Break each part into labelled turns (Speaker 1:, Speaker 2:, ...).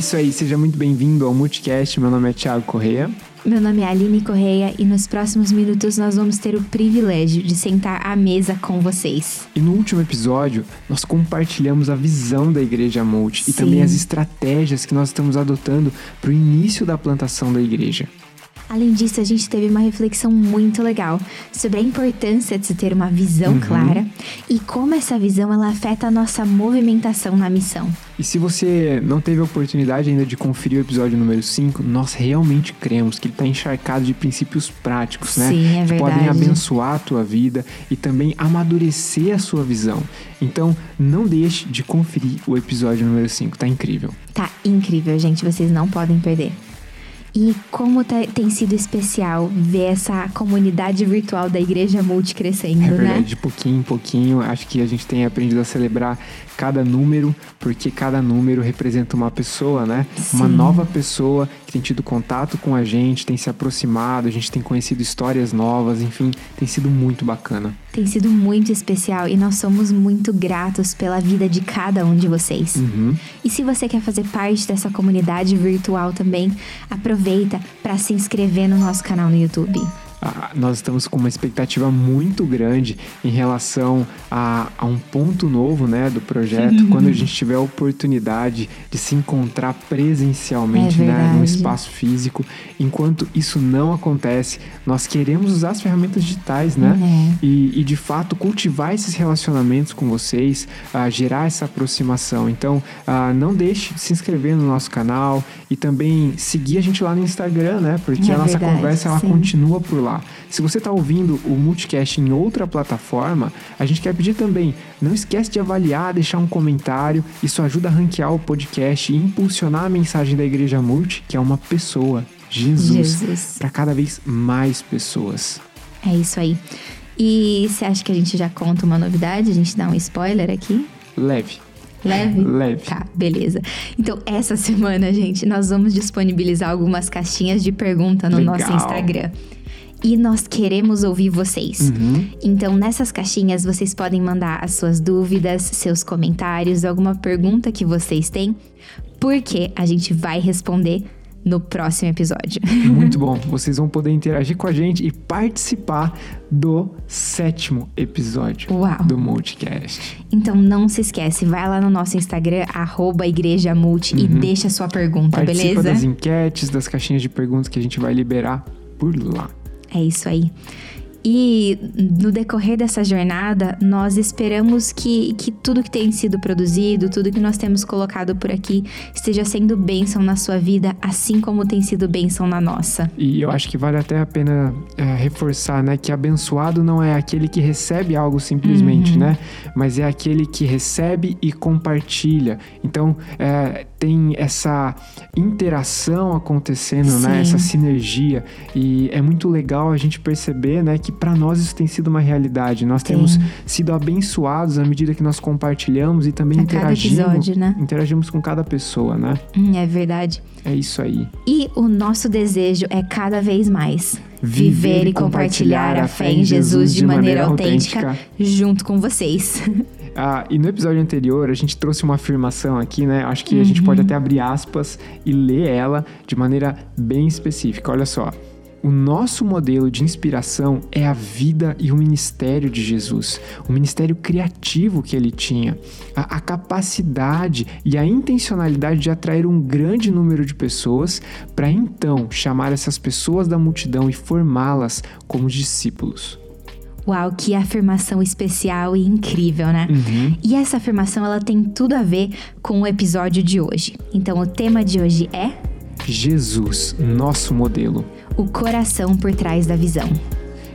Speaker 1: isso aí, seja muito bem-vindo ao Multicast. Meu nome é Thiago Correia.
Speaker 2: Meu nome é Aline Correia e nos próximos minutos nós vamos ter o privilégio de sentar à mesa com vocês.
Speaker 1: E no último episódio, nós compartilhamos a visão da Igreja Multi e também as estratégias que nós estamos adotando para o início da plantação da igreja.
Speaker 2: Além disso, a gente teve uma reflexão muito legal sobre a importância de se ter uma visão uhum. clara e como essa visão ela afeta a nossa movimentação na missão.
Speaker 1: E se você não teve a oportunidade ainda de conferir o episódio número 5, nós realmente cremos que ele está encharcado de princípios práticos, né?
Speaker 2: Sim, é
Speaker 1: que
Speaker 2: verdade.
Speaker 1: podem abençoar a tua vida e também amadurecer a sua visão. Então, não deixe de conferir o episódio número 5, tá incrível.
Speaker 2: Tá incrível, gente, vocês não podem perder. E como tem sido especial ver essa comunidade virtual da Igreja Multi crescendo,
Speaker 1: é verdade,
Speaker 2: né?
Speaker 1: De pouquinho em pouquinho, acho que a gente tem aprendido a celebrar cada número, porque cada número representa uma pessoa, né?
Speaker 2: Sim.
Speaker 1: Uma nova pessoa que tem tido contato com a gente, tem se aproximado, a gente tem conhecido histórias novas, enfim, tem sido muito bacana.
Speaker 2: Tem sido muito especial e nós somos muito gratos pela vida de cada um de vocês.
Speaker 1: Uhum.
Speaker 2: E se você quer fazer parte dessa comunidade virtual também, aproveita para se inscrever no nosso canal no YouTube
Speaker 1: nós estamos com uma expectativa muito grande em relação a, a um ponto novo né, do projeto, quando a gente tiver a oportunidade de se encontrar presencialmente
Speaker 2: é
Speaker 1: né, num espaço físico. Enquanto isso não acontece, nós queremos usar as ferramentas digitais, né?
Speaker 2: Uhum.
Speaker 1: E, e, de fato cultivar esses relacionamentos com vocês, uh, gerar essa aproximação. Então, uh, não deixe de se inscrever no nosso canal e também seguir a gente lá no Instagram, né? Porque
Speaker 2: é
Speaker 1: a nossa
Speaker 2: verdade,
Speaker 1: conversa ela
Speaker 2: sim.
Speaker 1: continua por lá lá. Se você está ouvindo o Multicast em outra plataforma, a gente quer pedir também, não esquece de avaliar, deixar um comentário. Isso ajuda a ranquear o podcast e impulsionar a mensagem da Igreja Multi, que é uma pessoa, Jesus,
Speaker 2: Jesus.
Speaker 1: para cada vez mais pessoas.
Speaker 2: É isso aí. E você acha que a gente já conta uma novidade? A gente dá um spoiler aqui?
Speaker 1: Leve.
Speaker 2: Leve?
Speaker 1: Leve.
Speaker 2: Tá, beleza. Então, essa semana, gente, nós vamos disponibilizar algumas caixinhas de pergunta no
Speaker 1: Legal.
Speaker 2: nosso Instagram e nós queremos ouvir vocês.
Speaker 1: Uhum.
Speaker 2: Então, nessas caixinhas, vocês podem mandar as suas dúvidas, seus comentários, alguma pergunta que vocês têm, porque a gente vai responder no próximo episódio.
Speaker 1: Muito bom. Vocês vão poder interagir com a gente e participar do sétimo episódio
Speaker 2: Uau.
Speaker 1: do Multicast.
Speaker 2: Então não se esquece, vai lá no nosso Instagram, arroba Igreja Multi
Speaker 1: Uhum.
Speaker 2: e deixa a sua pergunta,
Speaker 1: Participa
Speaker 2: beleza?
Speaker 1: das enquetes, das caixinhas de perguntas que a gente vai liberar por lá.
Speaker 2: É isso aí. E no decorrer dessa jornada, nós esperamos que, que tudo que tem sido produzido, tudo que nós temos colocado por aqui, esteja sendo bênção na sua vida, assim como tem sido bênção na nossa.
Speaker 1: E eu acho que vale até a pena é, reforçar, né? Que abençoado não é aquele que recebe algo simplesmente,
Speaker 2: Uhum.
Speaker 1: né? Mas é aquele que recebe e compartilha. Então, é, tem essa interação acontecendo, né?
Speaker 2: Sim.
Speaker 1: Essa sinergia. E é muito legal a gente perceber, né? Que para nós isso tem sido uma realidade. Nós
Speaker 2: Tem.
Speaker 1: temos sido abençoados à medida que nós compartilhamos e também
Speaker 2: A
Speaker 1: interagimos.
Speaker 2: episódio, né?
Speaker 1: Interagimos com cada pessoa, né?
Speaker 2: Hum, é verdade.
Speaker 1: É isso aí.
Speaker 2: E o nosso desejo é cada vez mais
Speaker 1: Viver e compartilhar a fé em Jesus de maneira autêntica.
Speaker 2: junto com vocês.
Speaker 1: Ah, e no episódio anterior a gente trouxe uma afirmação aqui, né? Acho que a gente pode até abrir aspas e ler ela de maneira bem específica. Olha só. O nosso modelo de inspiração é a vida e o ministério de Jesus, o ministério criativo que ele tinha, a, a capacidade e a intencionalidade de atrair um grande número de pessoas para então chamar essas pessoas da multidão e formá-las como discípulos.
Speaker 2: Uau, que afirmação especial e incrível, né?
Speaker 1: Uhum.
Speaker 2: E essa afirmação ela tem tudo a ver com o episódio de hoje. Então o tema de hoje é
Speaker 1: Jesus, nosso modelo.
Speaker 2: o coração por trás da visão.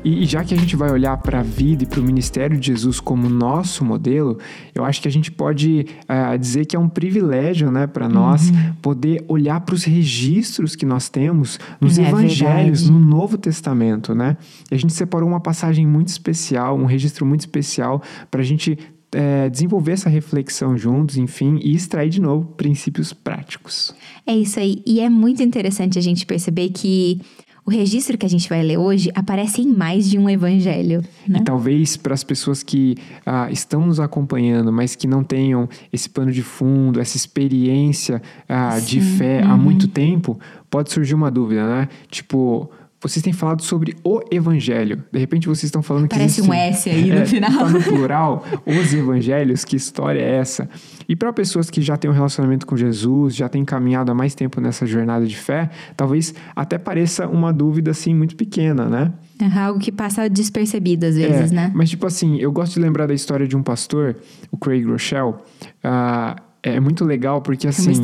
Speaker 1: E, e já que a gente vai olhar para a vida e para o ministério de Jesus como nosso modelo, eu acho que a gente pode ah, dizer que é um privilégio né, para nós poder olhar para os registros que nós temos nos
Speaker 2: É
Speaker 1: evangelhos,
Speaker 2: verdade.
Speaker 1: no Novo Testamento. Né? E a gente separou uma passagem muito especial, um registro muito especial para a gente é, desenvolver essa reflexão juntos, enfim, e extrair de novo princípios práticos.
Speaker 2: É isso aí. E é muito interessante a gente perceber que o registro que a gente vai ler hoje aparece em mais de um evangelho. Né?
Speaker 1: E talvez para as pessoas que ah, estão nos acompanhando, mas que não tenham esse pano de fundo, essa experiência ah, de fé uhum. há muito tempo, pode surgir uma dúvida, né? Tipo, vocês têm falado sobre o evangelho. De repente vocês estão falando
Speaker 2: Parece
Speaker 1: que.
Speaker 2: Parece um S aí no
Speaker 1: é,
Speaker 2: final.
Speaker 1: Tá no plural, os evangelhos, que história é essa? E para pessoas que já têm um relacionamento com Jesus, já têm caminhado há mais tempo nessa jornada de fé, talvez até pareça uma dúvida assim muito pequena, né?
Speaker 2: É algo que passa despercebido às vezes,
Speaker 1: é,
Speaker 2: né?
Speaker 1: Mas, tipo assim, eu gosto de lembrar da história de um pastor, o Craig Rochelle. Uh, é muito legal porque assim, é
Speaker 2: assim,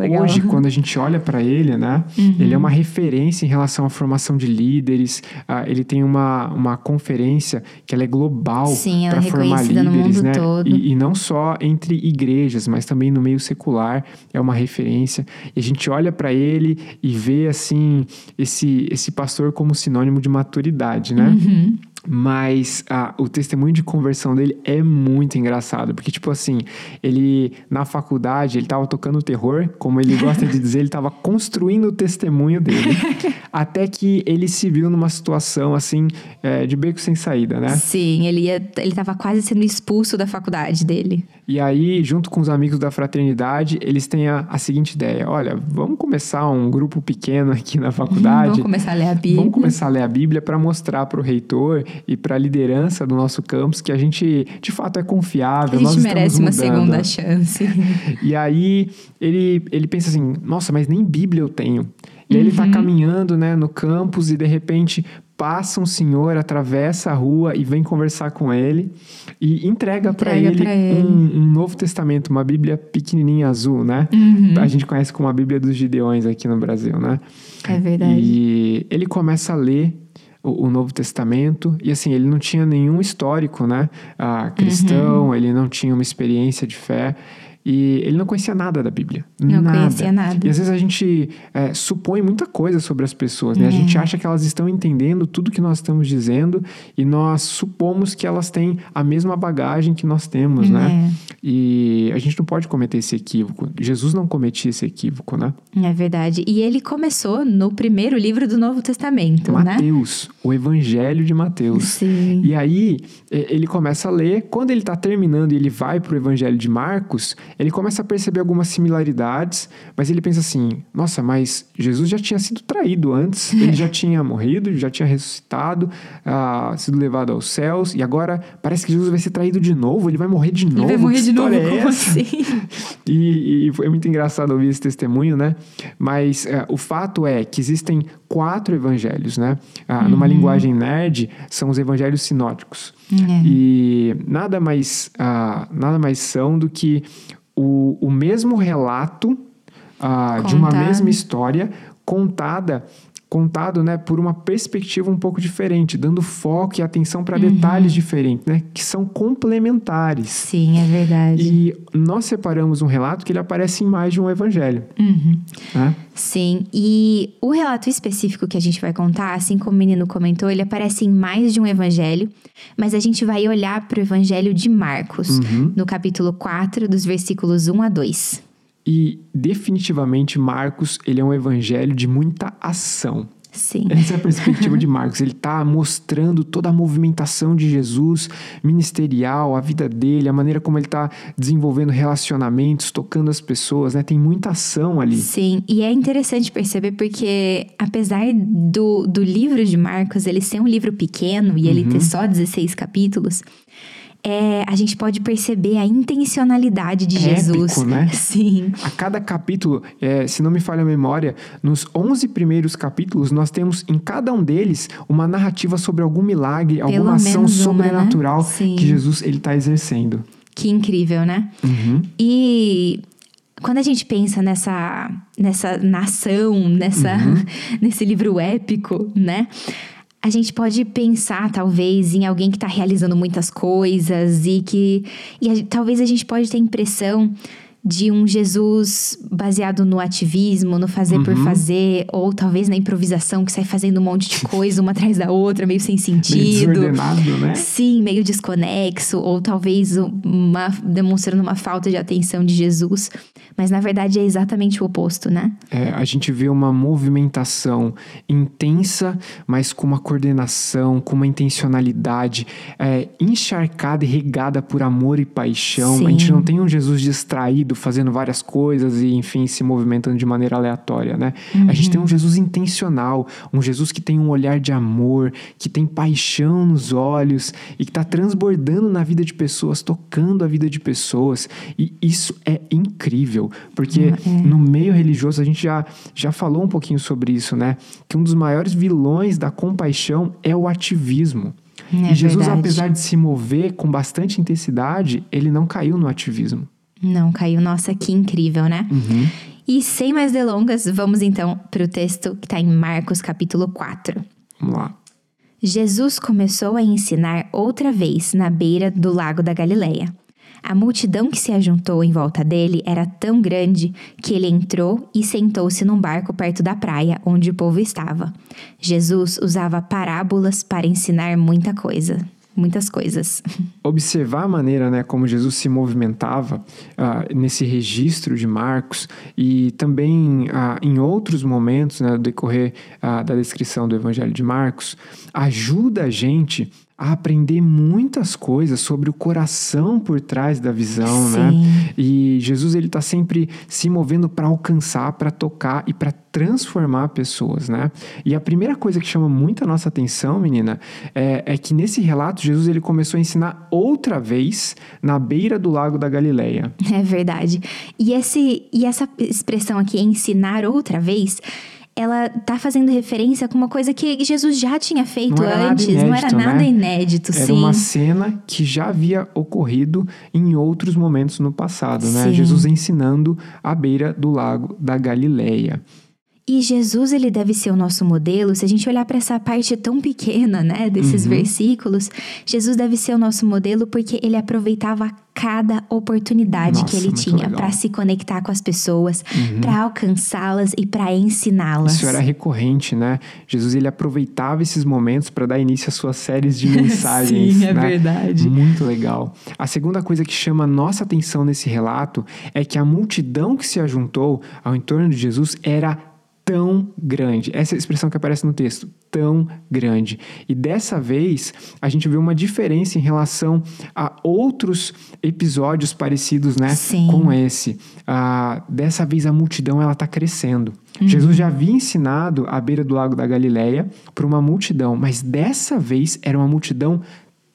Speaker 2: legal.
Speaker 1: hoje quando a gente olha para ele, né, uhum. ele é uma referência em relação à formação de líderes. Uh, ele tem uma, uma conferência que ela é global
Speaker 2: para
Speaker 1: é formar líderes, né? E, e, não só entre igrejas, mas também no meio secular é uma referência. E a gente olha para ele e vê assim esse esse pastor como sinônimo de maturidade, né?
Speaker 2: Uhum.
Speaker 1: Mas ah, o testemunho de conversão dele é muito engraçado, porque, tipo assim, ele na faculdade, ele tava tocando terror, como ele gosta de dizer, ele tava construindo o testemunho dele. até que ele se viu numa situação, assim, é, de beco sem saída, né?
Speaker 2: Sim, ele, ia, ele tava quase sendo expulso da faculdade dele.
Speaker 1: E aí, junto com os amigos da fraternidade, eles têm a, a seguinte ideia: olha, vamos começar um grupo pequeno aqui na faculdade.
Speaker 2: vamos começar a ler a Bíblia.
Speaker 1: Vamos começar a ler a Bíblia para mostrar para o reitor e para a liderança do nosso campus que a gente de fato é confiável.
Speaker 2: A gente
Speaker 1: nós
Speaker 2: merece
Speaker 1: uma
Speaker 2: segunda chance.
Speaker 1: e aí ele, ele pensa assim: nossa, mas nem Bíblia eu tenho. E aí ele está uhum. caminhando né, no campus e de repente passa um senhor, atravessa a rua e vem conversar com ele e entrega, entrega para ele, ele. Um, um, Novo Testamento, uma Bíblia pequenininha azul, né?
Speaker 2: Uhum.
Speaker 1: A gente conhece como a Bíblia dos Gideões aqui no Brasil, né?
Speaker 2: É verdade.
Speaker 1: E ele começa a ler o, o, Novo Testamento. E assim, ele não tinha nenhum histórico, né? Ah, cristão, uhum. ele não tinha uma experiência de fé. E ele não conhecia nada da Bíblia.
Speaker 2: Não
Speaker 1: nada.
Speaker 2: conhecia nada.
Speaker 1: E às vezes a gente é, supõe muita coisa sobre as pessoas, né? É. A gente acha que elas estão entendendo tudo que nós estamos dizendo e nós supomos que elas têm a mesma bagagem que nós temos, né? é. né? E a gente não pode cometer esse equívoco. Jesus não cometia esse equívoco, né?
Speaker 2: É verdade. E ele começou no primeiro livro do Novo Testamento,
Speaker 1: Mateus, né? Mateus, o Evangelho de Mateus.
Speaker 2: Sim.
Speaker 1: E aí ele começa a ler. Quando ele está terminando e ele vai para o Evangelho de Marcos, ele começa a perceber algumas similaridades, mas ele pensa assim: nossa, mas Jesus já tinha sido traído antes, ele já tinha morrido, já tinha ressuscitado, uh, sido levado aos céus, e agora parece que Jesus vai ser traído de novo, ele vai morrer de novo. Ele
Speaker 2: vai morrer de novo,
Speaker 1: é
Speaker 2: como assim?
Speaker 1: e, e, foi muito engraçado ouvir esse testemunho, né? Mas uh, o fato é que existem quatro evangelhos, né? Uhum. Numa linguagem nerd, são os evangelhos sinóticos.
Speaker 2: Uhum.
Speaker 1: E nada mais, nada mais são do que o, o mesmo relato uh, de uma mesma história contada contado né, por uma perspectiva um pouco diferente, dando foco e atenção para uhum. detalhes diferentes, né, que são complementares.
Speaker 2: Sim, é verdade.
Speaker 1: E nós separamos um relato que ele aparece em mais de um evangelho.
Speaker 2: Uhum.
Speaker 1: Né?
Speaker 2: Sim, e o relato específico que a gente vai contar, assim como o menino comentou, ele aparece em mais de um evangelho, mas a gente vai olhar para o evangelho de Marcos,
Speaker 1: uhum.
Speaker 2: no capítulo 4, dos versículos 1 a 2.
Speaker 1: E definitivamente Marcos, ele é um evangelho de muita ação.
Speaker 2: Sim.
Speaker 1: Essa é a perspectiva de Marcos. Ele está mostrando toda a movimentação de Jesus ministerial, a vida dele, a maneira como ele está desenvolvendo relacionamentos, tocando as pessoas, né? Tem muita ação ali.
Speaker 2: Sim, e é interessante perceber porque, apesar do, do livro de Marcos ele ser um livro pequeno e ele ter uhum. só 16 capítulos, é, a gente pode perceber a intencionalidade de
Speaker 1: é
Speaker 2: Jesus.
Speaker 1: Épico, né?
Speaker 2: Sim.
Speaker 1: A cada capítulo, é, se não me falha a memória, nos 11 primeiros capítulos, nós temos em cada um deles uma narrativa sobre algum milagre, Pelo alguma ação sobrenatural
Speaker 2: uma, né?
Speaker 1: que Jesus ele está exercendo.
Speaker 2: Que incrível, né?
Speaker 1: Uhum.
Speaker 2: E quando a gente pensa nessa, nessa nação, nessa,
Speaker 1: uhum.
Speaker 2: nesse livro épico, né? A gente pode pensar, talvez, em alguém que está realizando muitas coisas e que. E a, talvez a gente pode ter a impressão de um Jesus baseado no ativismo, no fazer por
Speaker 1: Uhum.
Speaker 2: fazer, ou talvez na improvisação que sai fazendo um monte de coisa uma atrás da outra, meio sem
Speaker 1: Meio
Speaker 2: sentido.
Speaker 1: desordenado, né?
Speaker 2: Sim, meio desconexo, ou talvez uma, demonstrando uma falta de atenção de Jesus. Mas na verdade é exatamente o oposto, né?
Speaker 1: É, a gente vê uma movimentação intensa, mas com uma coordenação, com uma intencionalidade, é, encharcada e regada por amor e paixão.
Speaker 2: Sim.
Speaker 1: A gente não tem um Jesus distraído, fazendo várias coisas e, enfim, se movimentando de maneira aleatória, né? A gente tem um Jesus intencional, um Jesus que tem um olhar de amor, que tem paixão nos olhos e que está transbordando na vida de pessoas, tocando a vida de pessoas. E isso é incrível, porque no meio religioso a gente já, já falou um pouquinho sobre isso, né? Que um dos maiores vilões da compaixão é o ativismo.
Speaker 2: É
Speaker 1: e Jesus,
Speaker 2: verdade.
Speaker 1: apesar de se mover com bastante intensidade, ele não caiu no ativismo.
Speaker 2: Não caiu. Nossa, que incrível, né?
Speaker 1: Uhum.
Speaker 2: E sem mais delongas, vamos então para o texto que está em Marcos capítulo 4.
Speaker 1: Vamos lá.
Speaker 2: Jesus começou a ensinar outra vez na beira do lago da Galileia. A multidão que se ajuntou em volta dele era tão grande que ele entrou e sentou-se num barco perto da praia onde o povo estava. Jesus usava parábolas para ensinar muita coisa, muitas coisas.
Speaker 1: observar a maneira né, como Jesus se movimentava ah, nesse registro de Marcos e também ah, em outros momentos né, do decorrer ah, da descrição do Evangelho de Marcos, ajuda a gente a aprender muitas coisas sobre o coração por trás da visão, né?
Speaker 2: Sim.
Speaker 1: E Jesus ele está sempre se movendo para alcançar, para tocar e para transformar pessoas, né? E a primeira coisa que chama muito a nossa atenção, menina, é, é que nesse relato Jesus ele começou a ensinar outra vez na beira do lago da Galileia.
Speaker 2: É verdade. E, esse, e essa expressão aqui, ensinar outra vez, ela tá fazendo referência com uma coisa que Jesus já tinha feito
Speaker 1: Não era
Speaker 2: antes. não era
Speaker 1: inédito,
Speaker 2: nada
Speaker 1: né?
Speaker 2: inédito,
Speaker 1: Era
Speaker 2: sim.
Speaker 1: uma cena que já havia ocorrido em outros momentos no passado, né?
Speaker 2: Sim.
Speaker 1: Jesus ensinando à beira do lago da Galileia.
Speaker 2: E Jesus, ele deve ser o nosso modelo. Se a gente olhar para essa parte tão pequena, né, desses
Speaker 1: Uhum.
Speaker 2: versículos, Jesus deve ser o nosso modelo porque ele aproveitava cada oportunidade
Speaker 1: Nossa,
Speaker 2: que ele tinha.
Speaker 1: Uhum.
Speaker 2: para se conectar com as pessoas, para alcançá-las e para ensiná-las.
Speaker 1: Isso era recorrente, né? Jesus ele aproveitava esses momentos para dar início às suas séries de mensagens.
Speaker 2: Sim, é
Speaker 1: né?
Speaker 2: verdade.
Speaker 1: Muito legal. A segunda coisa que chama nossa atenção nesse relato é que a multidão que se ajuntou ao entorno de Jesus era tão grande. Essa é a expressão que aparece no texto, tão grande. E dessa vez, a gente vê uma diferença em relação a outros episódios parecidos, né,
Speaker 2: Sim.
Speaker 1: com esse. Ah, dessa vez a multidão ela está crescendo.
Speaker 2: Uhum.
Speaker 1: Jesus já havia ensinado à beira do lago da Galileia para uma multidão, mas dessa vez era uma multidão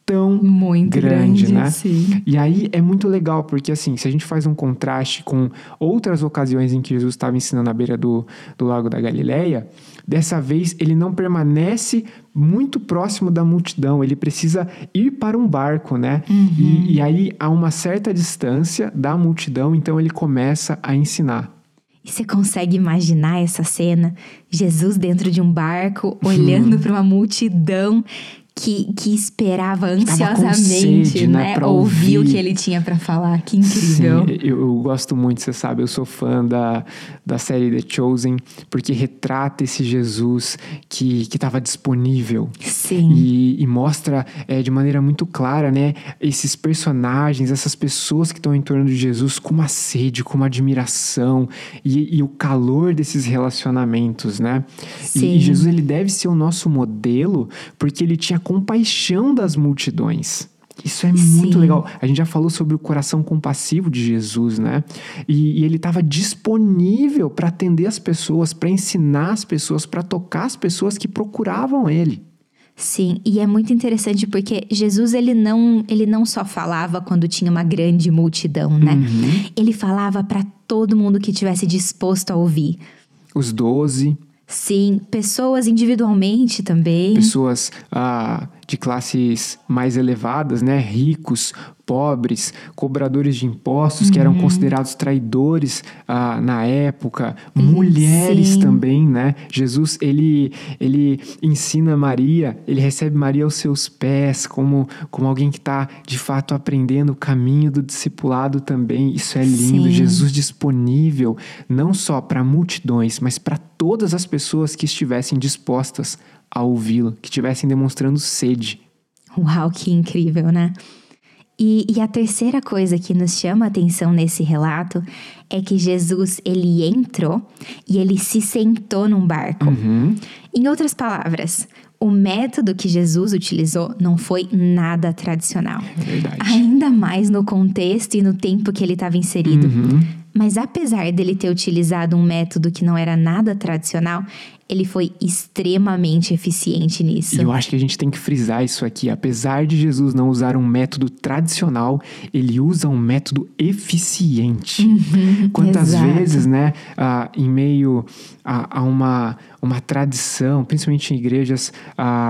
Speaker 1: tão
Speaker 2: Muito
Speaker 1: grande,
Speaker 2: grande,
Speaker 1: né?
Speaker 2: sim.
Speaker 1: E aí é muito legal, porque assim, se a gente faz um contraste com outras ocasiões em que Jesus estava ensinando à beira do, do lago da Galileia, dessa vez ele não permanece muito próximo da multidão, ele precisa ir para um barco, né? E, e aí há uma certa distância da multidão, então ele começa a ensinar.
Speaker 2: E você consegue imaginar essa cena? Jesus dentro de um barco, olhando para uma multidão que, que esperava ansiosamente,
Speaker 1: sede, né,
Speaker 2: né?
Speaker 1: pra
Speaker 2: Ouvir o
Speaker 1: ouvir.
Speaker 2: que ele tinha para falar. Que incrível.
Speaker 1: Sim, eu, eu gosto muito, você sabe, eu sou fã da, da série The Chosen, porque retrata esse Jesus que estava disponível.
Speaker 2: Sim.
Speaker 1: E, e mostra é, de maneira muito clara, né, esses personagens, essas pessoas que estão em torno de Jesus com uma sede, com uma admiração e, e o calor desses relacionamentos, né? E,
Speaker 2: Sim.
Speaker 1: e Jesus ele deve ser o nosso modelo porque ele tinha compaixão das multidões. Isso é muito
Speaker 2: Sim.
Speaker 1: legal. A gente já falou sobre o coração compassivo de Jesus, né? E, e ele estava disponível para atender as pessoas, para ensinar as pessoas, para tocar as pessoas que procuravam ele.
Speaker 2: Sim, e é muito interessante porque Jesus ele não, ele não só falava quando tinha uma grande multidão, né?
Speaker 1: Uhum.
Speaker 2: Ele falava para todo mundo que tivesse disposto a ouvir.
Speaker 1: Os doze,
Speaker 2: Sim, pessoas individualmente também.
Speaker 1: pessoas ah, de classes mais elevadas, né? Ricos, pobres, cobradores de impostos uhum. que eram uhum. considerados traidores ah, na época, mulheres Sim. também, né? Jesus ele ele ensina Maria, ele recebe Maria aos seus pés como como alguém que está de fato aprendendo o caminho do discipulado também. Isso é lindo. Sim. Jesus disponível não só para multidões, mas para todas as pessoas que estivessem dispostas a ouvi-lo, que estivessem demonstrando sede.
Speaker 2: Uau, que incrível, né? E, e, a terceira coisa que nos chama a atenção nesse relato é que Jesus ele entrou e ele se sentou num barco.
Speaker 1: Uhum.
Speaker 2: Em outras palavras, o método que Jesus utilizou não foi nada tradicional.
Speaker 1: É verdade.
Speaker 2: Ainda mais no contexto e no tempo que ele estava inserido.
Speaker 1: Uhum.
Speaker 2: Mas apesar dele ter utilizado um método que não era nada tradicional, ele foi extremamente eficiente nisso.
Speaker 1: E eu acho que a gente tem que frisar isso aqui. Apesar de Jesus não usar um método tradicional, ele usa um método eficiente.
Speaker 2: Uhum,
Speaker 1: Quantas
Speaker 2: exato.
Speaker 1: vezes, né, em meio a, a, uma, uma tradição, principalmente em igrejas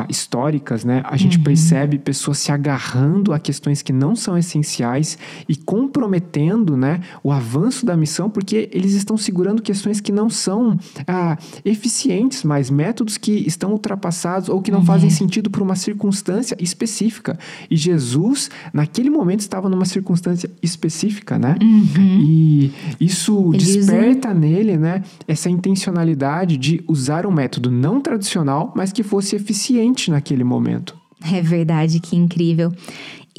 Speaker 1: históricas, né, a gente uhum. percebe pessoas se agarrando a questões que não são essenciais e comprometendo, né, o avanço da missão, porque eles estão segurando questões que não são uh, eficientes mas métodos que estão ultrapassados ou que não uhum. fazem sentido para uma circunstância específica. E Jesus, naquele momento, estava numa circunstância específica, né?
Speaker 2: Uhum.
Speaker 1: E isso desperta nele, né, essa intencionalidade de usar um método não tradicional, mas que fosse eficiente naquele momento.
Speaker 2: É verdade, que incrível.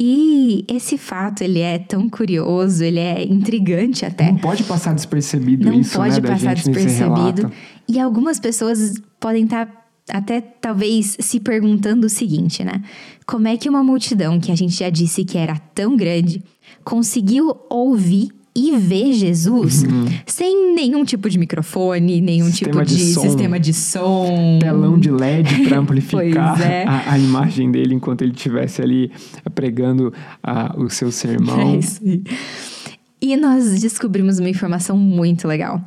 Speaker 2: E esse fato, ele é tão curioso, ele é intrigante até.
Speaker 1: Não pode passar despercebido
Speaker 2: Não
Speaker 1: isso,
Speaker 2: pode
Speaker 1: né,
Speaker 2: passar despercebido. E algumas pessoas podem estar tá até talvez se perguntando o seguinte, né? Como é que uma multidão que a gente já disse que era tão grande conseguiu ouvir e ver Jesus uhum. sem nenhum tipo de microfone, nenhum sistema tipo de, de sistema de som.
Speaker 1: Telão de LED para amplificar
Speaker 2: é.
Speaker 1: a, a, imagem dele enquanto ele estivesse ali pregando o seu sermão.
Speaker 2: É isso. E nós descobrimos uma informação muito legal.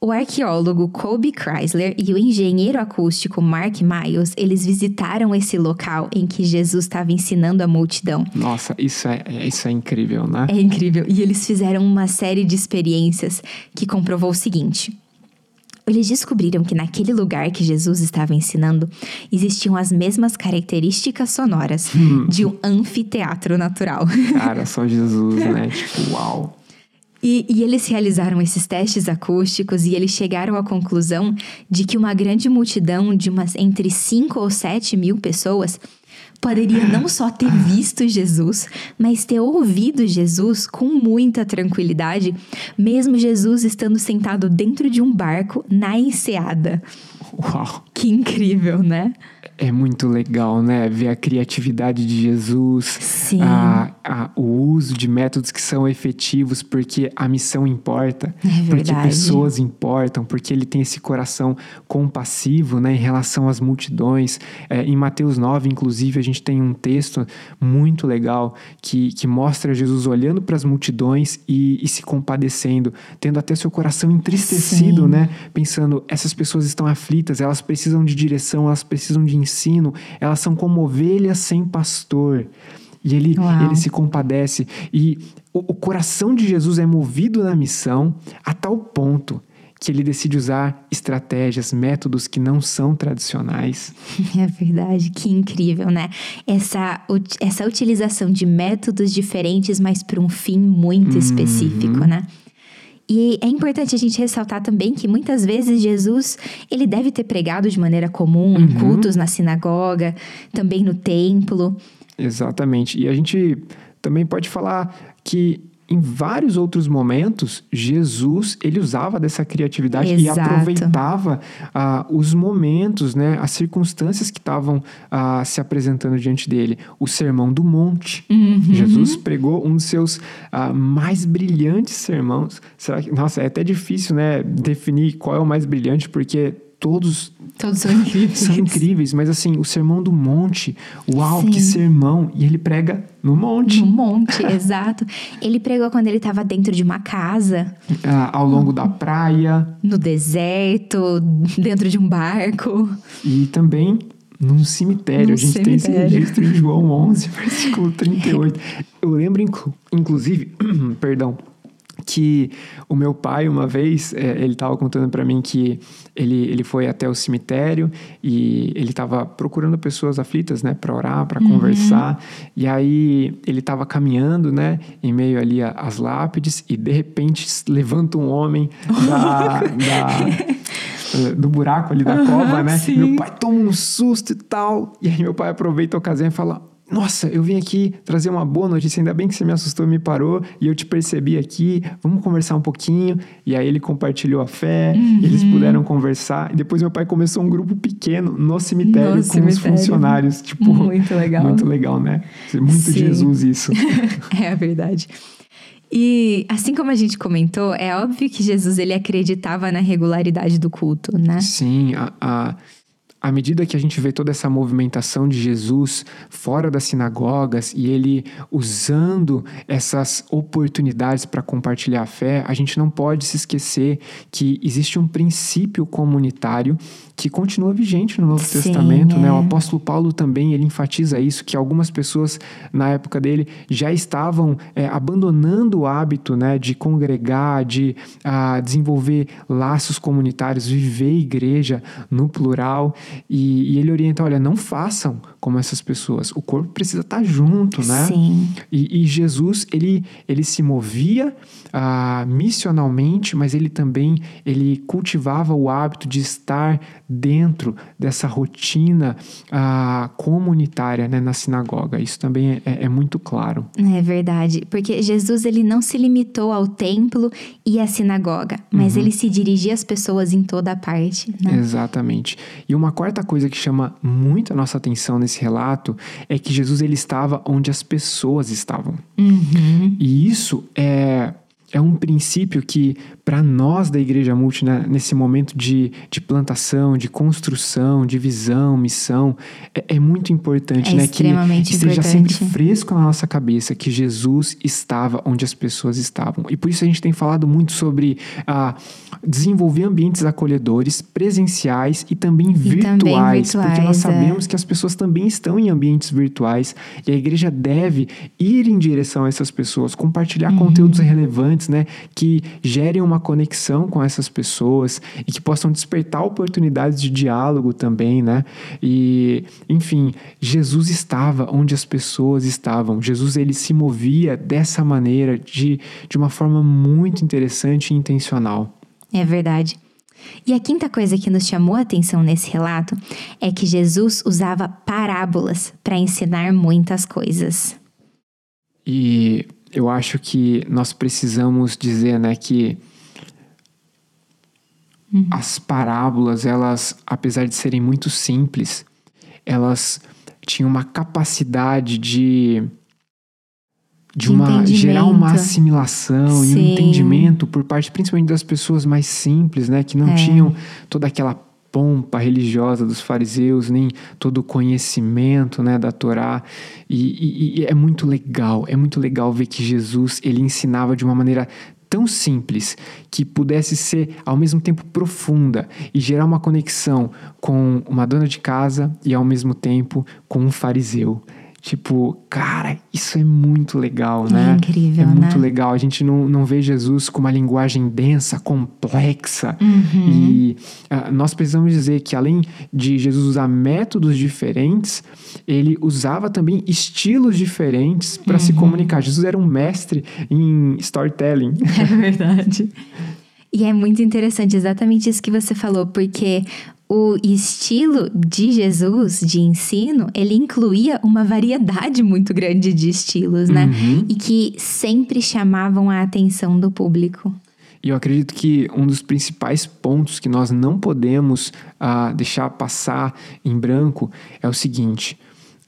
Speaker 2: O arqueólogo Colby Chrysler e o engenheiro acústico Mark Miles, eles visitaram esse local em que Jesus estava ensinando a multidão.
Speaker 1: Nossa, isso é, é, isso é incrível, né?
Speaker 2: É incrível. E eles fizeram uma série de experiências que comprovou o seguinte. Eles descobriram que naquele lugar que Jesus estava ensinando existiam as mesmas características sonoras hum. de um anfiteatro natural.
Speaker 1: Cara, só Jesus, né? tipo, uau.
Speaker 2: E, e, eles realizaram esses testes acústicos e eles chegaram à conclusão de que uma grande multidão de umas entre 5 ou 7 mil pessoas poderia não só ter visto Jesus, mas ter ouvido Jesus com muita tranquilidade, mesmo Jesus estando sentado dentro de um barco na enseada.
Speaker 1: Uau!
Speaker 2: Que incrível, né?
Speaker 1: É muito legal, né? Ver a criatividade de Jesus. A, a, o uso de métodos que são efetivos, porque a missão importa,
Speaker 2: é
Speaker 1: porque pessoas importam, porque ele tem esse coração compassivo né, em relação às multidões. É, em Mateus 9, inclusive, a gente tem um texto muito legal que, que mostra Jesus olhando para as multidões e, e, se compadecendo, tendo até seu coração entristecido, Sim. né? Pensando, essas pessoas estão aflitas, elas precisam de direção, elas precisam de ensino, elas são como ovelhas sem pastor. E ele, ele se compadece. E o, o coração de Jesus é movido na missão a tal ponto que ele decide usar estratégias, métodos que não são tradicionais.
Speaker 2: É verdade, que incrível, né? Essa, essa utilização de métodos diferentes, mas para um fim muito uhum. específico, né? E é importante a gente ressaltar também que muitas vezes Jesus, ele deve ter pregado de maneira comum uhum. em cultos na sinagoga, também no templo.
Speaker 1: Exatamente. E a gente também pode falar que em vários outros momentos, Jesus ele usava dessa criatividade
Speaker 2: Exato.
Speaker 1: e aproveitava uh, os momentos, né, as circunstâncias que estavam uh, se apresentando diante dele. O Sermão do Monte.
Speaker 2: Uhum.
Speaker 1: Jesus pregou um dos seus uh, mais brilhantes sermões. Será que, nossa, é até difícil, né, definir qual é o mais brilhante, porque todos
Speaker 2: Todos são incríveis.
Speaker 1: São incríveis, mas assim, o sermão do monte, uau, Sim. que sermão! E ele prega no monte.
Speaker 2: No monte, exato. Ele pregou quando ele estava dentro de uma casa.
Speaker 1: Ah, ao longo da praia.
Speaker 2: No deserto, dentro de um barco.
Speaker 1: E também num cemitério.
Speaker 2: Num
Speaker 1: a gente
Speaker 2: cemitério.
Speaker 1: tem esse registro em João 11, versículo 38. Eu lembro, inclu- inclusive, perdão, que o meu pai uma vez é, ele estava contando para mim que ele, ele foi até o cemitério e ele estava procurando pessoas aflitas né para orar para conversar. E aí ele estava caminhando né em meio ali às lápides e de repente levanta um homem da, da- eh, do buraco ali da cova né.
Speaker 2: sim.
Speaker 1: meu pai toma um susto e tal. E aí meu pai aproveita a ocasião e fala nossa, eu vim aqui trazer uma boa notícia. Ainda bem que você me assustou e me parou. E eu te percebi aqui. Vamos conversar um pouquinho. E aí ele compartilhou a fé. Eles puderam conversar. E depois meu pai começou um grupo pequeno no cemitério
Speaker 2: No
Speaker 1: com os
Speaker 2: cemitério.
Speaker 1: funcionários. Tipo,
Speaker 2: Muito legal.
Speaker 1: Muito legal, né? Muito
Speaker 2: Sim.
Speaker 1: Jesus isso.
Speaker 2: É a verdade. E assim como a gente comentou, é óbvio que Jesus ele acreditava na regularidade do culto, né?
Speaker 1: Sim, a, a, à medida que a gente vê toda essa movimentação de Jesus fora das sinagogas e ele usando essas oportunidades para compartilhar a fé, a gente não pode se esquecer que existe um princípio comunitário que continua vigente no Novo
Speaker 2: Sim,
Speaker 1: Testamento, né?
Speaker 2: é.
Speaker 1: O apóstolo Paulo também ele enfatiza isso que algumas pessoas na época dele já estavam é, abandonando o hábito, né, de congregar, de ah, desenvolver laços comunitários, viver igreja no plural e, e ele orienta, olha, não façam como essas pessoas. O corpo precisa estar junto, né?
Speaker 2: Sim.
Speaker 1: E, e Jesus, ele, ele se movia ah, missionalmente, mas ele também ele cultivava o hábito de estar dentro dessa rotina ah, comunitária né, na sinagoga. Isso também é, é muito claro.
Speaker 2: É verdade, porque Jesus ele não se limitou ao templo e à sinagoga, mas ele se dirigia às pessoas em toda a parte, né?
Speaker 1: Exatamente. E uma quarta coisa que chama muito a nossa atenção nesse relato é que Jesus ele estava onde as pessoas estavam.
Speaker 2: Uhum.
Speaker 1: E isso é, é um princípio que, para nós da Igreja Multi, né, nesse momento de, de plantação, de construção, de visão, missão, é, é muito importante,
Speaker 2: É
Speaker 1: né?
Speaker 2: extremamente
Speaker 1: que esteja
Speaker 2: importante.
Speaker 1: sempre fresco na nossa cabeça que Jesus estava onde as pessoas estavam. E por isso a gente tem falado muito sobre ah, desenvolver ambientes acolhedores, presenciais e também, virtuais,
Speaker 2: também
Speaker 1: Porque
Speaker 2: virtuais,
Speaker 1: nós
Speaker 2: é.
Speaker 1: sabemos que as pessoas também estão em ambientes virtuais e a igreja deve ir em direção a essas pessoas, compartilhar
Speaker 2: Uhum.
Speaker 1: conteúdos relevantes, né, que gerem uma conexão com essas pessoas e que possam despertar oportunidades de diálogo também, né? E, enfim, Jesus estava onde as pessoas estavam. Jesus ele se movia dessa maneira de, de uma forma muito interessante e intencional.
Speaker 2: É verdade. E a quinta coisa que nos chamou a atenção nesse relato é que Jesus usava parábolas para ensinar muitas coisas.
Speaker 1: E eu acho que nós precisamos dizer, né, que as parábolas, elas, apesar de serem muito simples, elas tinham uma capacidade de de uma gerar uma assimilação e um
Speaker 2: Sim.
Speaker 1: entendimento por parte principalmente das pessoas mais simples, né, que não
Speaker 2: É.
Speaker 1: tinham toda aquela pompa religiosa dos fariseus, nem todo o conhecimento, né, da Torá. E, e- e é muito legal, é muito legal ver que Jesus ele ensinava de uma maneira tão simples que pudesse ser ao mesmo tempo profunda e gerar uma conexão com uma dona de casa e ao mesmo tempo com um fariseu. Tipo, cara, isso é muito legal, né?
Speaker 2: incrível,
Speaker 1: É muito
Speaker 2: né?
Speaker 1: legal. A gente não, não vê Jesus com uma linguagem densa, complexa.
Speaker 2: Uhum.
Speaker 1: E ah, nós precisamos dizer que, além de Jesus usar métodos diferentes, ele usava também estilos diferentes para
Speaker 2: Uhum.
Speaker 1: se comunicar. Jesus era um mestre em storytelling.
Speaker 2: É verdade. E é muito interessante exatamente isso que você falou, porque o estilo de Jesus de ensino, ele incluía uma variedade muito grande de estilos, né? E que sempre chamavam a atenção do público.
Speaker 1: E eu acredito que um dos principais pontos que nós não podemos ah, deixar passar em branco é o seguinte.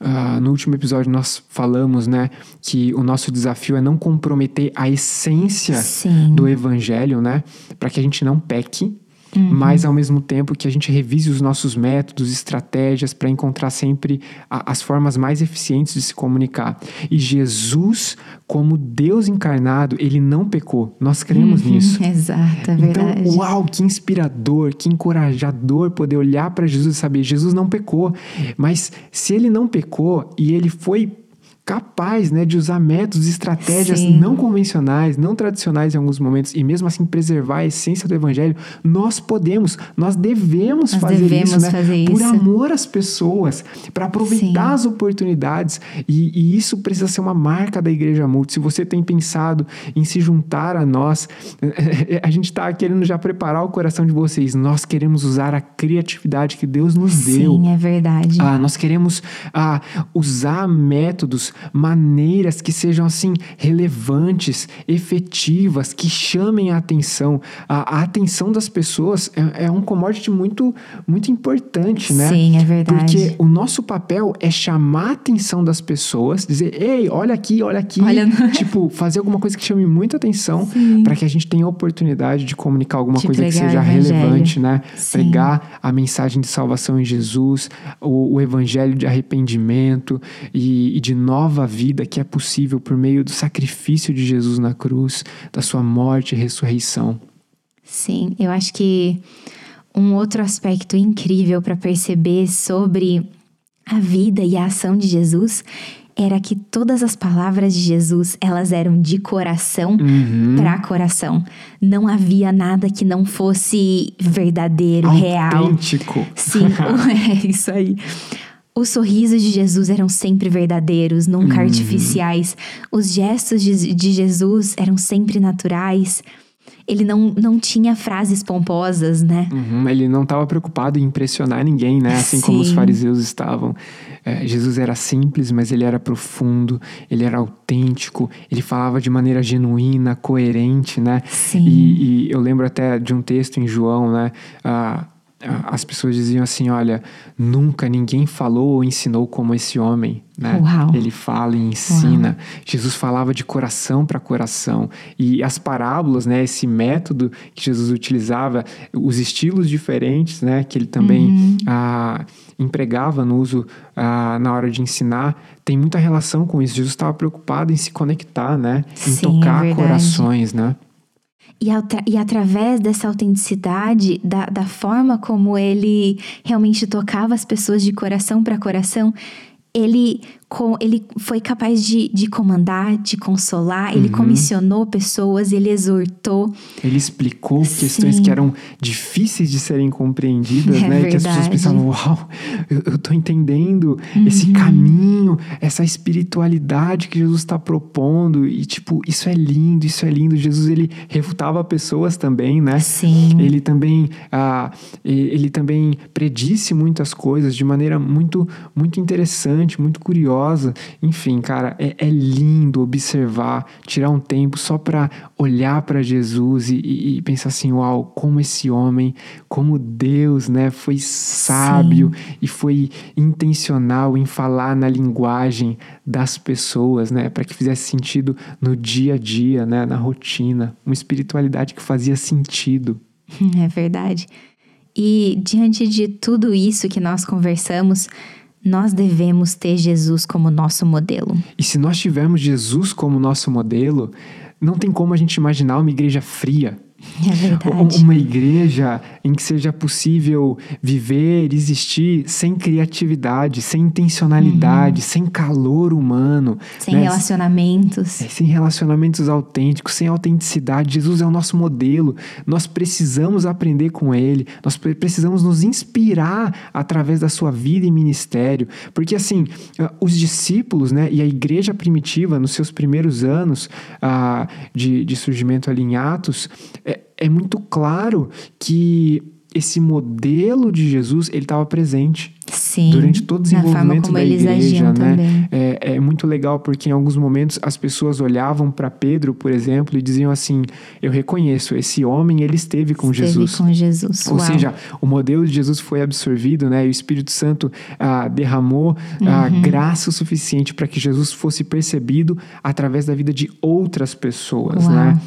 Speaker 1: ah, no último episódio nós falamos, né, que o nosso desafio é não comprometer a essência
Speaker 2: Sim.
Speaker 1: do evangelho, né, para que a gente não peque. Uhum. mas ao mesmo tempo que a gente revise os nossos métodos, estratégias para encontrar sempre a, as formas mais eficientes de se comunicar. E Jesus, como Deus encarnado, ele não pecou. Nós cremos
Speaker 2: uhum,
Speaker 1: nisso.
Speaker 2: Exato, é verdade.
Speaker 1: Então, uau, que inspirador, que encorajador poder olhar para Jesus e saber, Jesus não pecou, mas se ele não pecou e ele foi capaz né, de usar métodos e estratégias Sim. não convencionais, não tradicionais em alguns momentos, e mesmo assim preservar a essência do evangelho, nós podemos, nós devemos
Speaker 2: nós
Speaker 1: fazer
Speaker 2: devemos
Speaker 1: isso, né?
Speaker 2: Fazer
Speaker 1: por
Speaker 2: isso.
Speaker 1: amor às pessoas, para aproveitar Sim. as oportunidades. E, e, isso precisa ser uma marca da Igreja Multi. Se você tem pensado em se juntar a nós, a gente está querendo já preparar o coração de vocês. Nós queremos usar a criatividade que Deus nos
Speaker 2: Sim,
Speaker 1: deu.
Speaker 2: Sim, é verdade.
Speaker 1: Ah, nós queremos ah, usar métodos maneiras que sejam assim relevantes, efetivas, que chamem a atenção. A, a atenção das pessoas é, é, um commodity muito, muito importante, né?
Speaker 2: Sim, é verdade.
Speaker 1: Porque o nosso papel é chamar a atenção das pessoas, dizer, ei, olha aqui, olha aqui. Olha... tipo, fazer alguma coisa que chame muita atenção para que a gente tenha a oportunidade de comunicar alguma coisa que seja relevante, né? Sim. Pregar a mensagem de salvação em Jesus, o, o evangelho de arrependimento e, e de nova nova vida que é possível por meio do sacrifício de Jesus na cruz, da sua morte e ressurreição.
Speaker 2: Sim, eu acho que um outro aspecto incrível para perceber sobre a vida e a ação de Jesus era que todas as palavras de Jesus, elas eram de coração
Speaker 1: uhum.
Speaker 2: para coração. Não havia nada que não fosse verdadeiro,
Speaker 1: Autêntico.
Speaker 2: real.
Speaker 1: Autêntico.
Speaker 2: Sim, é isso aí. Os sorrisos de Jesus eram sempre verdadeiros, nunca uhum. artificiais. Os gestos de, de Jesus eram sempre naturais ele não, não tinha frases pomposas, né?
Speaker 1: Uhum, ele não estava preocupado em impressionar ninguém, né? Assim Sim. como os fariseus estavam. É, Jesus era simples, mas ele era profundo, ele era autêntico, ele falava de maneira genuína, coerente, né?
Speaker 2: Sim.
Speaker 1: E, e eu lembro até de um texto em João, né? Ah, as pessoas diziam assim: olha, nunca ninguém falou ou ensinou como esse homem. Né?
Speaker 2: Uau.
Speaker 1: Ele fala e ensina. Uau. Jesus falava de coração para coração. E as parábolas, né, esse método que Jesus utilizava, os estilos diferentes né, que ele também uhum. ah, empregava no uso ah, na hora de ensinar, tem muita relação com isso. Jesus estava preocupado em se conectar, né? em
Speaker 2: Sim,
Speaker 1: tocar
Speaker 2: é
Speaker 1: corações. Né?
Speaker 2: E, e através dessa autenticidade, da, da forma como ele realmente tocava as pessoas de coração para coração, ele com, ele foi capaz de, de comandar, de consolar, ele uhum. comissionou pessoas, ele exortou.
Speaker 1: Ele explicou Sim. questões que eram difíceis de serem compreendidas,
Speaker 2: é
Speaker 1: né?
Speaker 2: Verdade.
Speaker 1: Que as pessoas pensavam, uau, eu, eu tô entendendo uhum. esse caminho, essa espiritualidade que Jesus está propondo. E, tipo, isso é lindo, isso é lindo. Jesus, ele refutava pessoas também, né?
Speaker 2: Sim.
Speaker 1: Ele também, ah, ele também predisse muitas coisas de maneira muito, muito interessante, muito curiosa enfim, cara, é, é lindo observar, tirar um tempo só para olhar para Jesus e, e, e, pensar assim: uau, como esse homem, como Deus, né, foi sábio Sim. e foi intencional em falar na linguagem das pessoas, né, para que fizesse sentido no dia a dia, né, na rotina, uma espiritualidade que fazia sentido.
Speaker 2: É verdade. E diante de tudo isso que nós conversamos, nós devemos ter Jesus como nosso modelo.
Speaker 1: E se nós tivermos Jesus como nosso modelo, não tem como a gente imaginar uma igreja fria,
Speaker 2: é verdade.
Speaker 1: Uma igreja em que seja possível viver, existir sem criatividade, sem intencionalidade, uhum. sem calor humano.
Speaker 2: Sem né? relacionamentos.
Speaker 1: É, sem relacionamentos autênticos, sem autenticidade. Jesus é o nosso modelo. Nós precisamos aprender com ele. Nós precisamos nos inspirar através da sua vida e ministério. Porque, assim, ah, os discípulos né, e a igreja primitiva, nos seus primeiros anos ah, de, de surgimento ali em Atos, é, muito claro que esse modelo de Jesus ele estava presente
Speaker 2: Sim,
Speaker 1: durante todo o desenvolvimento da igreja,
Speaker 2: né?
Speaker 1: É, é, muito legal porque em alguns momentos as pessoas olhavam para Pedro, por exemplo, e diziam assim: "Eu reconheço esse homem, ele esteve com
Speaker 2: esteve
Speaker 1: Jesus".
Speaker 2: com Jesus.
Speaker 1: Ou
Speaker 2: Uau.
Speaker 1: seja, o modelo de Jesus foi absorvido, né? E o Espírito Santo ah, derramou ah, uhum. graça o suficiente para que Jesus fosse percebido através da vida de outras pessoas,
Speaker 2: Uau.
Speaker 1: né?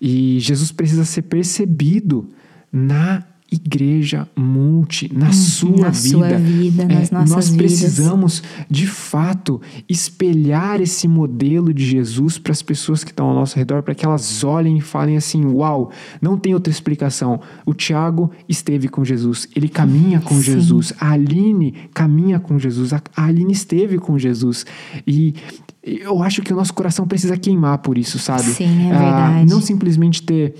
Speaker 1: E Jesus precisa ser percebido na igreja multi na hum, sua
Speaker 2: na
Speaker 1: vida.
Speaker 2: Sua vida nas é, nossas
Speaker 1: nós precisamos,
Speaker 2: vidas.
Speaker 1: de fato, espelhar esse modelo de Jesus para as pessoas que estão ao nosso redor, para que elas olhem e falem assim: Uau, não tem outra explicação. O Tiago esteve com Jesus, ele caminha com Sim. Jesus. A Aline caminha com Jesus, a Aline esteve com Jesus. E eu acho que o nosso coração precisa queimar por isso, sabe?
Speaker 2: Sim, é ah, verdade.
Speaker 1: Ah, não simplesmente ter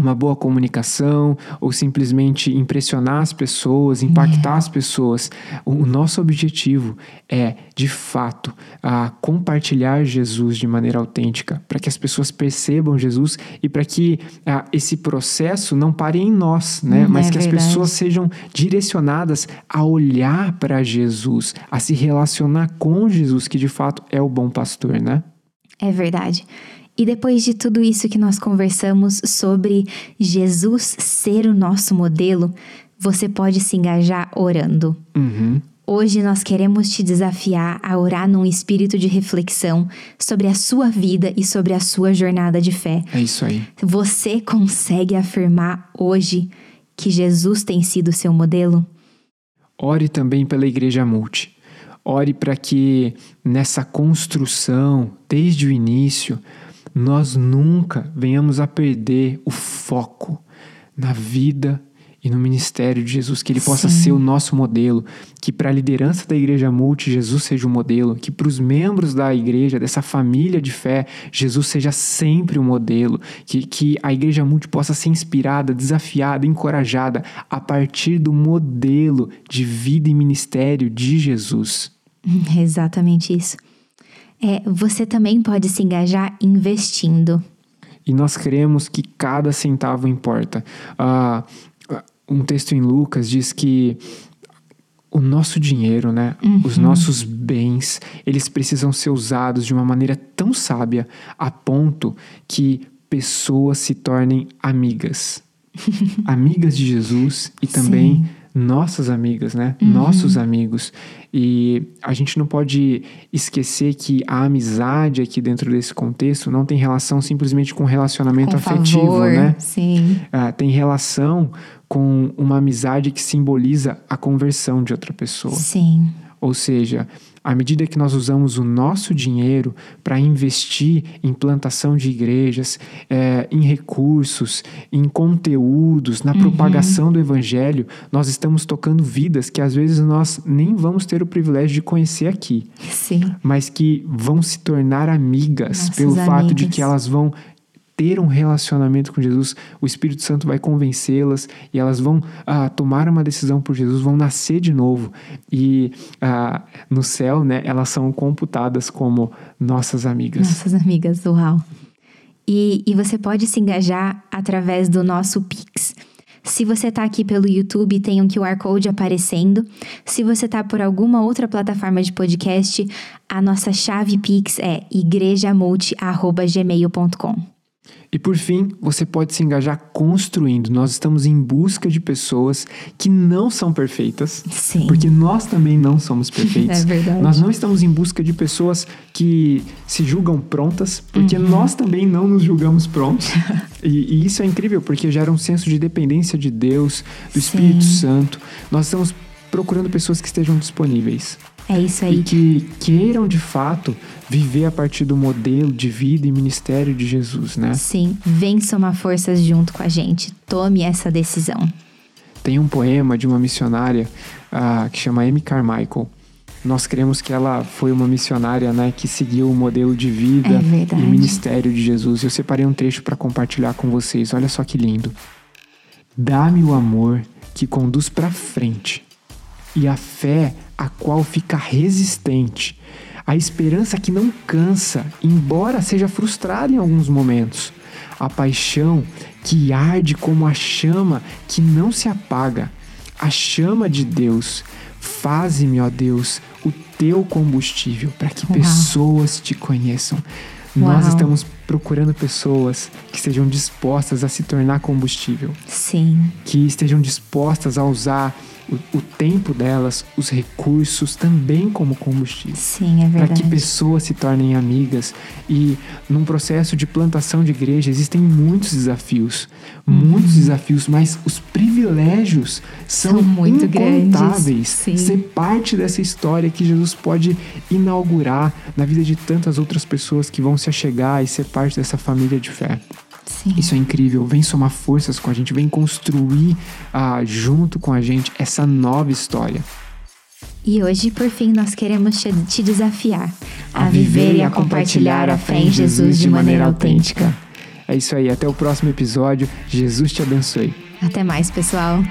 Speaker 1: uma boa comunicação ou simplesmente impressionar as pessoas, impactar é. as pessoas. O nosso objetivo é, de fato, a compartilhar Jesus de maneira autêntica, para que as pessoas percebam Jesus e para que a, esse processo não pare em nós, né? Hum, Mas é que verdade. as pessoas sejam direcionadas a olhar para Jesus, a se relacionar com Jesus, que de fato é o bom pastor, né?
Speaker 2: É verdade. E depois de tudo isso que nós conversamos sobre Jesus ser o nosso modelo, você pode se engajar orando.
Speaker 1: Uhum.
Speaker 2: Hoje nós queremos te desafiar a orar num espírito de reflexão sobre a sua vida e sobre a sua jornada de fé.
Speaker 1: É isso aí.
Speaker 2: Você consegue afirmar hoje que Jesus tem sido seu modelo?
Speaker 1: Ore também pela Igreja Multi. Ore para que nessa construção, desde o início, nós nunca venhamos a perder o foco na vida e no ministério de Jesus, que ele possa Sim. ser o nosso modelo, que para a liderança da igreja multi Jesus seja o modelo, que para os membros da igreja, dessa família de fé, Jesus seja sempre o modelo, que, que a igreja multi possa ser inspirada, desafiada, encorajada a partir do modelo de vida e ministério de Jesus.
Speaker 2: exatamente isso é, você também pode se engajar investindo.
Speaker 1: E nós queremos que cada centavo importa. Uh, um texto em Lucas diz que o nosso dinheiro, né, uhum. os nossos bens, eles precisam ser usados de uma maneira tão sábia a ponto que pessoas se tornem amigas. amigas de Jesus e também Sim nossas amigas, né? Uhum. Nossos amigos. E a gente não pode esquecer que a amizade aqui dentro desse contexto não tem relação simplesmente com relacionamento com afetivo,
Speaker 2: favor,
Speaker 1: né?
Speaker 2: Sim.
Speaker 1: Ah, tem relação com uma amizade que simboliza a conversão de outra pessoa.
Speaker 2: Sim.
Speaker 1: Ou seja, à medida que nós usamos o nosso dinheiro para investir em plantação de igrejas, é, em recursos, em conteúdos, na uhum. propagação do evangelho, nós estamos tocando vidas que às vezes nós nem vamos ter o privilégio de conhecer aqui.
Speaker 2: Sim.
Speaker 1: Mas que vão se tornar amigas Nossas pelo amigas. fato de que elas vão ter um relacionamento com Jesus, o Espírito Santo vai convencê-las e elas vão ah, tomar uma decisão por Jesus, vão nascer de novo e ah, no céu, né, elas são computadas como nossas amigas.
Speaker 2: Nossas amigas, uau! E, e você pode se engajar através do nosso Pix. Se você está aqui pelo YouTube, tem um QR Code aparecendo. Se você está por alguma outra plataforma de podcast, a nossa chave Pix é igrejamulti.gmail.com.
Speaker 1: E por fim, você pode se engajar construindo. Nós estamos em busca de pessoas que não são perfeitas,
Speaker 2: Sim.
Speaker 1: porque nós também não somos perfeitos.
Speaker 2: é verdade.
Speaker 1: Nós não estamos em busca de pessoas que se julgam prontas, porque uhum. nós também não nos julgamos prontos. e, e, isso é incrível, porque gera um senso de dependência de Deus, do Sim. Espírito Santo. Nós estamos procurando pessoas que estejam disponíveis.
Speaker 2: É isso aí.
Speaker 1: E que queiram de fato viver a partir do modelo de vida e ministério de Jesus, né?
Speaker 2: Sim, vem somar forças junto com a gente. Tome essa decisão.
Speaker 1: Tem um poema de uma missionária uh, que chama Amy Carmichael. Nós cremos que ela foi uma missionária né, que seguiu o modelo de vida
Speaker 2: é
Speaker 1: e ministério de Jesus. Eu separei um trecho para compartilhar com vocês. Olha só que lindo. Dá-me o amor que conduz para frente e a fé a qual fica resistente, a esperança que não cansa, embora seja frustrada em alguns momentos, a paixão que arde como a chama que não se apaga, a chama de Deus. Faze-me, ó Deus, o teu combustível para que pessoas te conheçam. Nós
Speaker 2: Uau.
Speaker 1: estamos procurando pessoas que estejam dispostas a se tornar combustível,
Speaker 2: Sim.
Speaker 1: que estejam dispostas a usar o, o tempo delas, os recursos também como combustível.
Speaker 2: Sim, é
Speaker 1: Para que
Speaker 2: verdade.
Speaker 1: pessoas se tornem amigas. E num processo de plantação de igreja existem muitos desafios. Muitos desafios, mas os privilégios são,
Speaker 2: São muito
Speaker 1: incontáveis. Ser parte dessa história que Jesus pode inaugurar na vida de tantas outras pessoas que vão se achegar e ser parte dessa família de fé.
Speaker 2: Sim.
Speaker 1: Isso é incrível. Vem somar forças com a gente, vem construir ah, junto com a gente essa nova história.
Speaker 2: E hoje, por fim, nós queremos te, te desafiar
Speaker 1: a viver e a compartilhar a fé em Jesus de maneira autêntica. É isso aí, até o próximo episódio. Jesus te abençoe.
Speaker 2: Até mais, pessoal.